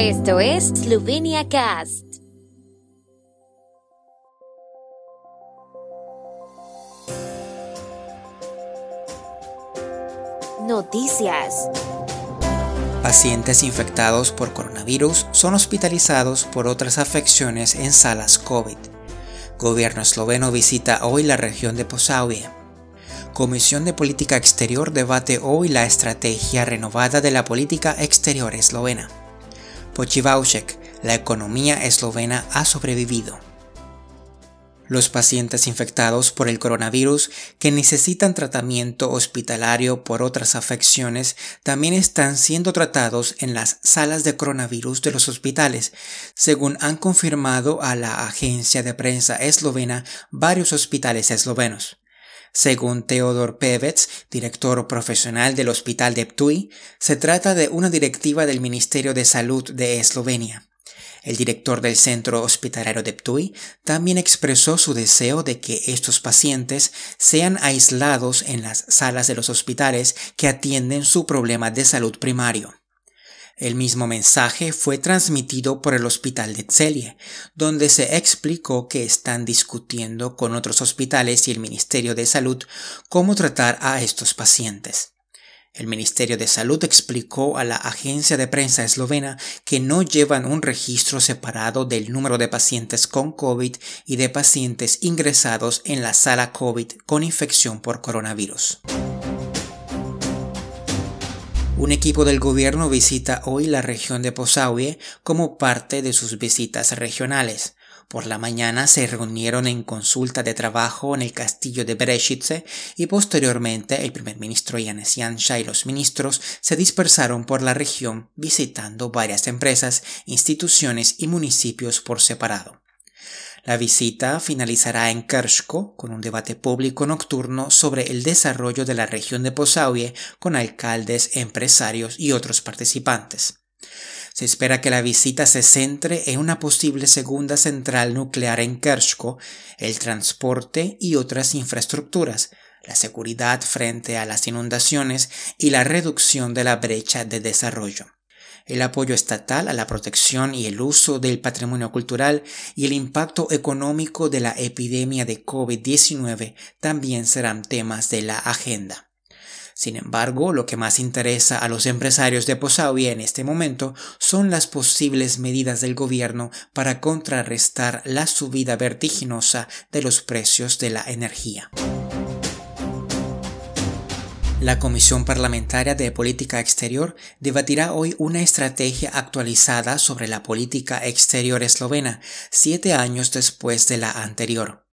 Esto es Slovenia Cast. Noticias. Pacientes infectados por coronavirus son hospitalizados por otras afecciones en salas COVID. Gobierno esloveno visita hoy la región de Posavie. Comisión de Política Exterior debate hoy la estrategia renovada de la política exterior eslovena. Pochivaušek, la economía eslovena ha sobrevivido. Los pacientes infectados por el coronavirus que necesitan tratamiento hospitalario por otras afecciones también están siendo tratados en las salas de coronavirus de los hospitales, según han confirmado a la agencia de prensa eslovena varios hospitales eslovenos. Según Teodor Pevets, director profesional del Hospital de Ptui, se trata de una directiva del Ministerio de Salud de Eslovenia. El director del centro hospitalario de Ptui también expresó su deseo de que estos pacientes sean aislados en las salas de los hospitales que atienden su problema de salud primario. El mismo mensaje fue transmitido por el Hospital de Tselie, donde se explicó que están discutiendo con otros hospitales y el Ministerio de Salud cómo tratar a estos pacientes. El Ministerio de Salud explicó a la agencia de prensa eslovena que no llevan un registro separado del número de pacientes con COVID y de pacientes ingresados en la sala COVID con infección por coronavirus. Un equipo del gobierno visita hoy la región de Posauie como parte de sus visitas regionales. Por la mañana se reunieron en consulta de trabajo en el castillo de Berechice y posteriormente el primer ministro Yanes Yansha y los ministros se dispersaron por la región visitando varias empresas, instituciones y municipios por separado. La visita finalizará en Kershko con un debate público nocturno sobre el desarrollo de la región de Posauie con alcaldes, empresarios y otros participantes. Se espera que la visita se centre en una posible segunda central nuclear en Kershko, el transporte y otras infraestructuras, la seguridad frente a las inundaciones y la reducción de la brecha de desarrollo. El apoyo estatal a la protección y el uso del patrimonio cultural y el impacto económico de la epidemia de COVID-19 también serán temas de la agenda. Sin embargo, lo que más interesa a los empresarios de Posauie en este momento son las posibles medidas del gobierno para contrarrestar la subida vertiginosa de los precios de la energía. La Comisión Parlamentaria de Política Exterior debatirá hoy una estrategia actualizada sobre la política exterior eslovena, siete años después de la anterior.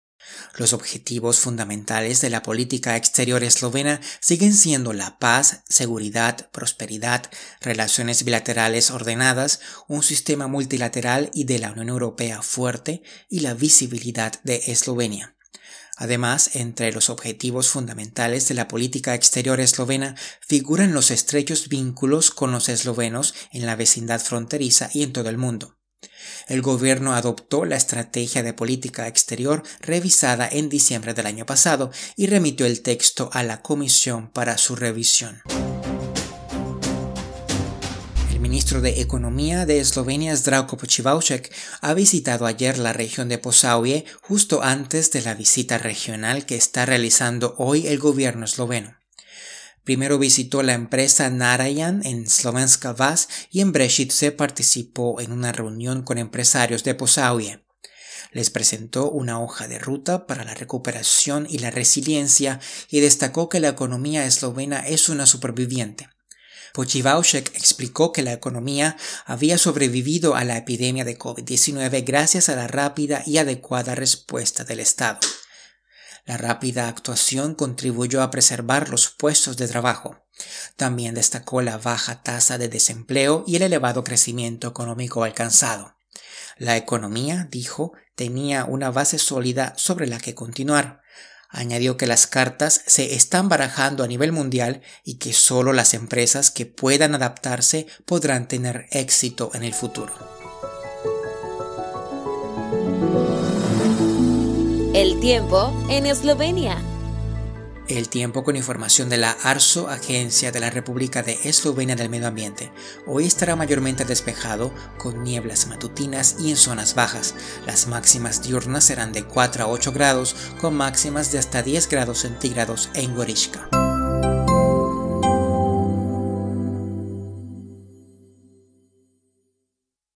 Los objetivos fundamentales de la política exterior eslovena siguen siendo la paz, seguridad, prosperidad, relaciones bilaterales ordenadas, un sistema multilateral y de la Unión Europea fuerte y la visibilidad de Eslovenia. Además, entre los objetivos fundamentales de la política exterior eslovena figuran los estrechos vínculos con los eslovenos en la vecindad fronteriza y en todo el mundo. El gobierno adoptó la estrategia de política exterior revisada en diciembre del año pasado y remitió el texto a la comisión para su revisión. Ministro de Economía de Eslovenia, Zdravko Pochivaušek, ha visitado ayer la región de Posauie justo antes de la visita regional que está realizando hoy el gobierno esloveno. Primero visitó la empresa Narayan en Slovenska Vas y en se participó en una reunión con empresarios de Posauie. Les presentó una hoja de ruta para la recuperación y la resiliencia y destacó que la economía eslovena es una superviviente. Pochivaušek explicó que la economía había sobrevivido a la epidemia de COVID-19 gracias a la rápida y adecuada respuesta del Estado. La rápida actuación contribuyó a preservar los puestos de trabajo. También destacó la baja tasa de desempleo y el elevado crecimiento económico alcanzado. La economía, dijo, tenía una base sólida sobre la que continuar. Añadió que las cartas se están barajando a nivel mundial y que solo las empresas que puedan adaptarse podrán tener éxito en el futuro. El tiempo en Eslovenia. El tiempo con información de la ARSO, Agencia de la República de Eslovenia del Medio Ambiente. Hoy estará mayormente despejado, con nieblas matutinas y en zonas bajas. Las máximas diurnas serán de 4 a 8 grados, con máximas de hasta 10 grados centígrados en Gorishka.